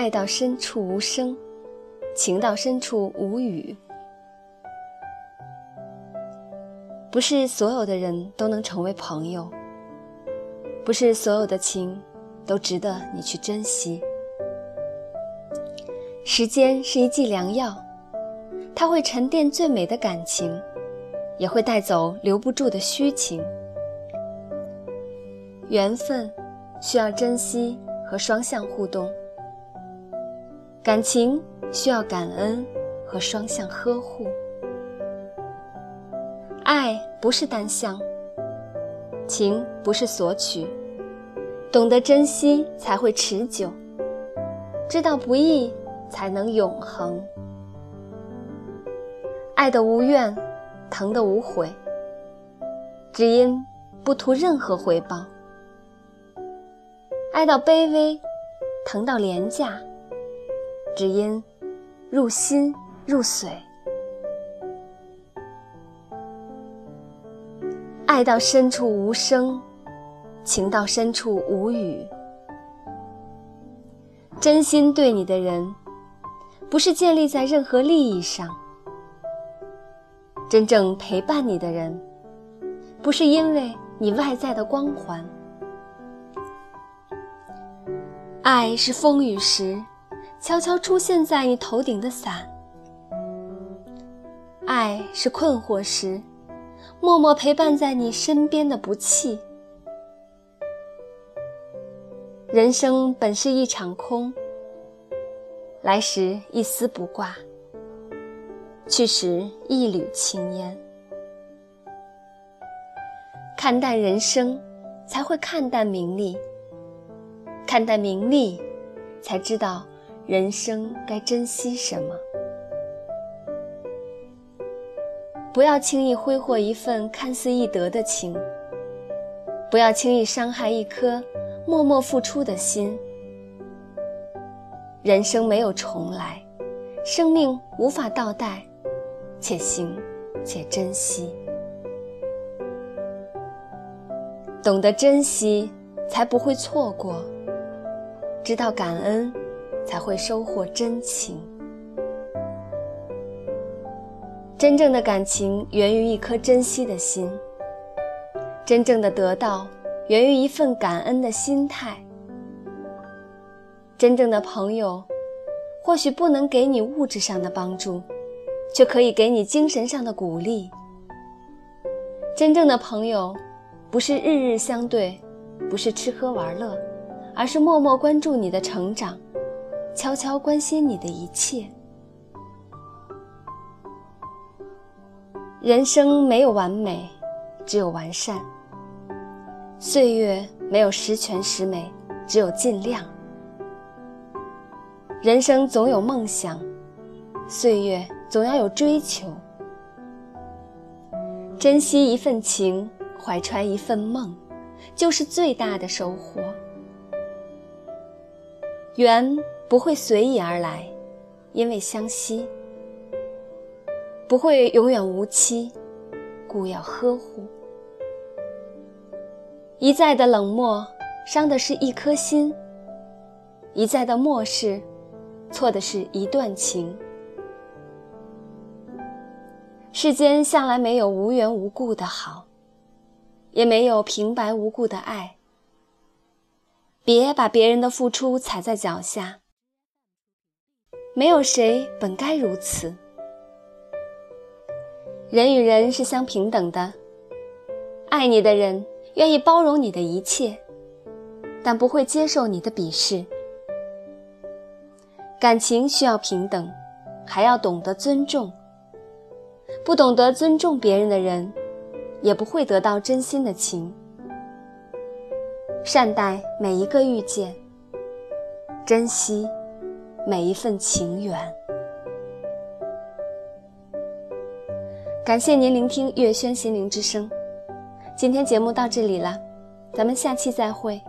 爱到深处无声，情到深处无语。不是所有的人都能成为朋友，不是所有的情都值得你去珍惜。时间是一剂良药，它会沉淀最美的感情，也会带走留不住的虚情。缘分需要珍惜和双向互动，感情需要感恩和双向呵护。爱不是单向，情不是索取，懂得珍惜才会持久，知道不易才能永恒。爱的无怨，疼的无悔，只因不图任何回报。爱到卑微，疼到廉价，只因入心入髓。爱到深处无声，情到深处无语。真心对你的人，不是建立在任何利益上；真正陪伴你的人，不是因为你外在的光环。爱是风雨时，悄悄出现在你头顶的伞；爱是困惑时。默默陪伴在你身边的不弃。人生本是一场空，来时一丝不挂，去时一缕青烟。看淡人生，才会看淡名利；看淡名利，才知道人生该珍惜什么。不要轻易挥霍一份看似易得的情，不要轻易伤害一颗默默付出的心。人生没有重来，生命无法倒带，且行且珍惜。懂得珍惜，才不会错过；知道感恩，才会收获真情。真正的感情源于一颗珍惜的心，真正的得到源于一份感恩的心态。真正的朋友，或许不能给你物质上的帮助，却可以给你精神上的鼓励。真正的朋友，不是日日相对，不是吃喝玩乐，而是默默关注你的成长，悄悄关心你的一切。人生没有完美，只有完善。岁月没有十全十美，只有尽量。人生总有梦想，岁月总要有追求。珍惜一份情，怀揣一份梦，就是最大的收获。缘不会随意而来，因为相惜。不会永远无期，故要呵护。一再的冷漠，伤的是一颗心；一再的漠视，错的是一段情。世间向来没有无缘无故的好，也没有平白无故的爱。别把别人的付出踩在脚下，没有谁本该如此。人与人是相平等的，爱你的人愿意包容你的一切，但不会接受你的鄙视。感情需要平等，还要懂得尊重。不懂得尊重别人的人，也不会得到真心的情。善待每一个遇见，珍惜每一份情缘。感谢您聆听月轩心灵之声，今天节目到这里了，咱们下期再会。